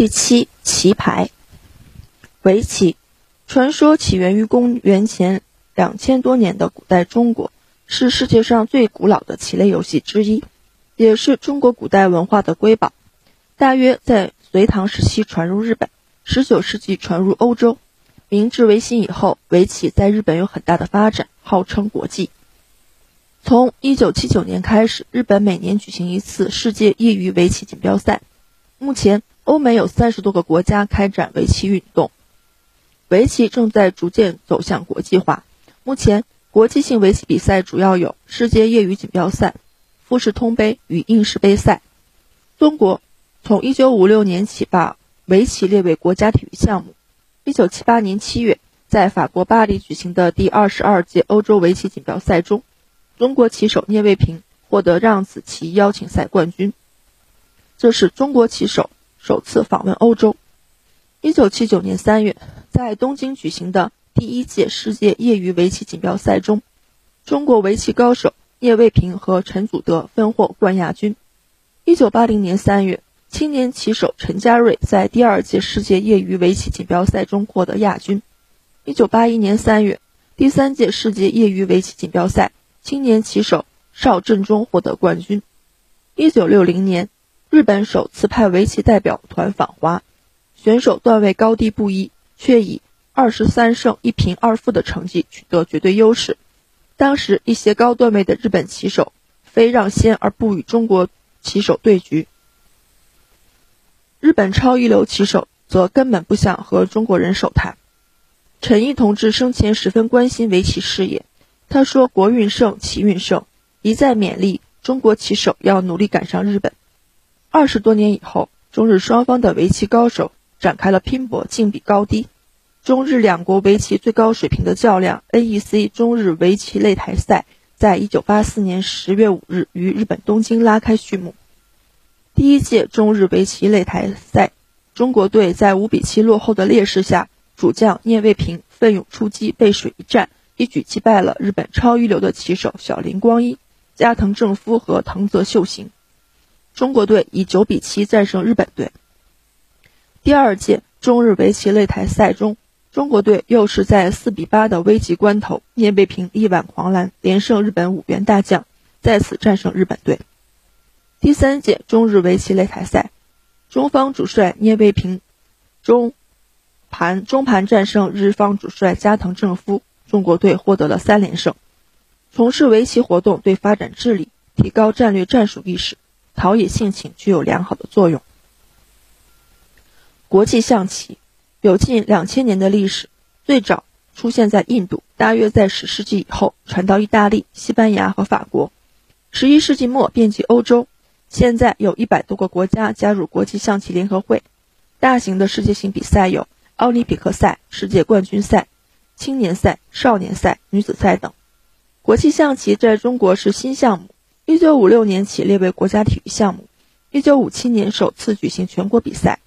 第七，棋牌。围棋，传说起源于公元前两千多年的古代中国，是世界上最古老的棋类游戏之一，也是中国古代文化的瑰宝。大约在隋唐时期传入日本，十九世纪传入欧洲。明治维新以后，围棋在日本有很大的发展，号称国际。从一九七九年开始，日本每年举行一次世界业余围棋锦标赛。目前，欧美有三十多个国家开展围棋运动，围棋正在逐渐走向国际化。目前，国际性围棋比赛主要有世界业余锦标赛、富士通杯与应氏杯赛。中国从一九五六年起把围棋列为国家体育项目。一九七八年七月，在法国巴黎举行的第二十二届欧洲围棋锦标赛中，中国棋手聂卫平获得让子棋邀请赛冠军。这是中国棋手首次访问欧洲。一九七九年三月，在东京举行的第一届世界业余围棋锦标赛中，中国围棋高手聂卫平和陈祖德分获冠亚军。一九八零年三月。青年棋手陈家瑞在第二届世界业余围棋锦标赛中获得亚军。一九八一年三月，第三届世界业余围棋锦标赛，青年棋手邵振中获得冠军。一九六零年，日本首次派围棋代表团访华，选手段位高低不一，却以二十三胜一平二负的成绩取得绝对优势。当时一些高段位的日本棋手非让先而不与中国棋手对局。日本超一流棋手则根本不想和中国人手谈。陈毅同志生前十分关心围棋事业，他说：“国运盛，棋运盛，一再勉励中国棋手要努力赶上日本。”二十多年以后，中日双方的围棋高手展开了拼搏，竞比高低。中日两国围棋最高水平的较量 ——NEC 中日围棋擂台赛，在一九八四年十月五日于日本东京拉开序幕。第一届中日围棋擂台赛，中国队在五比七落后的劣势下，主将聂卫平奋勇出击，背水一战，一举击败了日本超一流的棋手小林光一、加藤正夫和藤泽秀行。中国队以九比七战胜日本队。第二届中日围棋擂台赛中，中国队又是在四比八的危急关头，聂卫平力挽狂澜，连胜日本五员大将，再次战胜日本队。第三届中日围棋擂台赛，中方主帅聂卫平中盘中盘战胜日方主帅加藤正夫，中国队获得了三连胜。从事围棋活动对发展智力、提高战略战术意识、陶冶性情具有良好的作用。国际象棋有近两千年的历史，最早出现在印度，大约在十世纪以后传到意大利、西班牙和法国，十一世纪末遍及欧洲。现在有一百多个国家加入国际象棋联合会，大型的世界性比赛有奥林匹克赛、世界冠军赛、青年赛、少年赛、女子赛等。国际象棋在中国是新项目，一九五六年起列为国家体育项目，一九五七年首次举行全国比赛，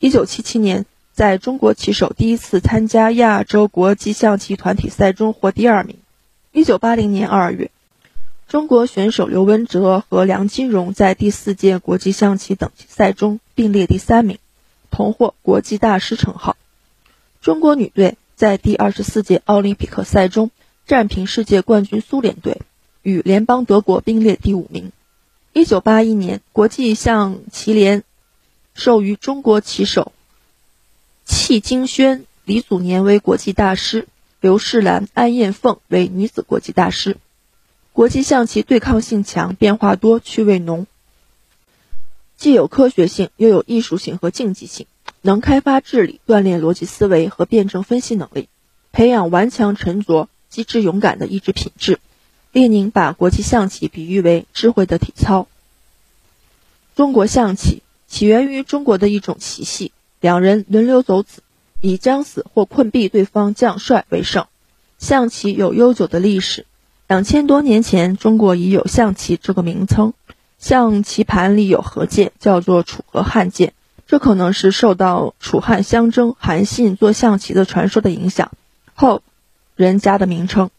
一九七七年在中国棋手第一次参加亚洲国际象棋团体赛中获第二名，一九八零年二月。中国选手刘文哲和梁金荣在第四届国际象棋等级赛中并列第三名，同获国际大师称号。中国女队在第二十四届奥林匹克赛中战平世界冠军苏联队，与联邦德国并列第五名。一九八一年，国际象棋联授予中国棋手戚金轩、李祖年为国际大师，刘世兰、安燕凤为女子国际大师。国际象棋对抗性强，变化多，趣味浓，既有科学性，又有艺术性和竞技性，能开发智力，锻炼逻辑思维和辩证分析能力，培养顽强沉着、机智勇敢的意志品质。列宁把国际象棋比喻为智慧的体操。中国象棋起源于中国的一种棋系，两人轮流走子，以将死或困毙对方将帅为胜。象棋有悠久的历史。两千多年前，中国已有象棋这个名称。象棋盘里有合键，叫做楚河汉键，这可能是受到楚汉相争、韩信做象棋的传说的影响后人家的名称。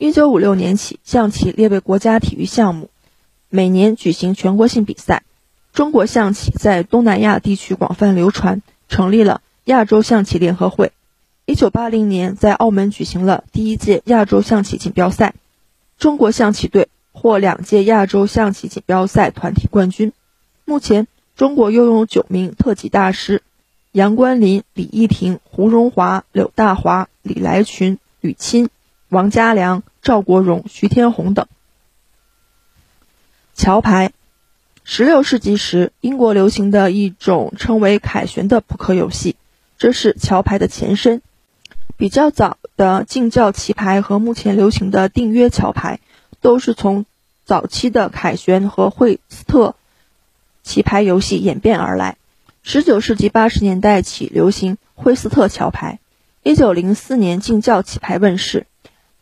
一九五六年起，象棋列为国家体育项目，每年举行全国性比赛。中国象棋在东南亚地区广泛流传，成立了亚洲象棋联合会。一九八零年，在澳门举行了第一届亚洲象棋锦标赛，中国象棋队获两届亚洲象棋锦标赛团体冠军。目前，中国拥有九名特级大师：杨关林、李义庭、胡荣华、柳大华、李来群、吕钦、王家良、赵国荣、徐天红等。桥牌。十六世纪时，英国流行的一种称为凯旋的扑克游戏，这是桥牌的前身。比较早的竞教棋牌和目前流行的订约桥牌，都是从早期的凯旋和惠斯特棋牌游戏演变而来。十九世纪八十年代起流行惠斯特桥牌。一九零四年，竞教棋牌问世，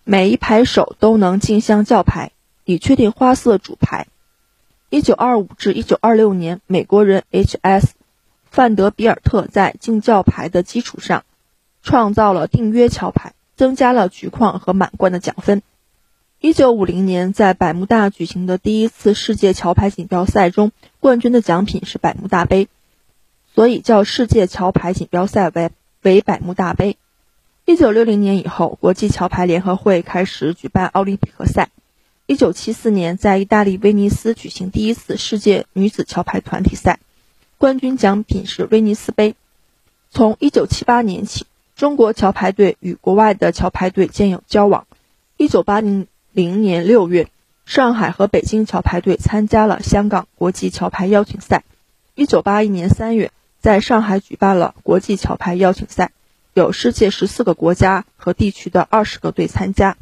每一牌手都能竞相叫牌，以确定花色主牌。一九二五至一九二六年，美国人 H.S. 范德比尔特在竞叫牌的基础上，创造了订约桥牌，增加了局况和满贯的奖分。一九五零年，在百慕大举行的第一次世界桥牌锦标赛中，冠军的奖品是百慕大杯，所以叫世界桥牌锦标赛为为百慕大杯。一九六零年以后，国际桥牌联合会开始举办奥林匹克赛。一九七四年，在意大利威尼斯举行第一次世界女子桥牌团体赛，冠军奖品是威尼斯杯。从一九七八年起，中国桥牌队与国外的桥牌队建有交往。一九八零零年六月，上海和北京桥牌队参加了香港国际桥牌邀请赛。一九八一年三月，在上海举办了国际桥牌邀请赛，有世界十四个国家和地区的二十个队参加。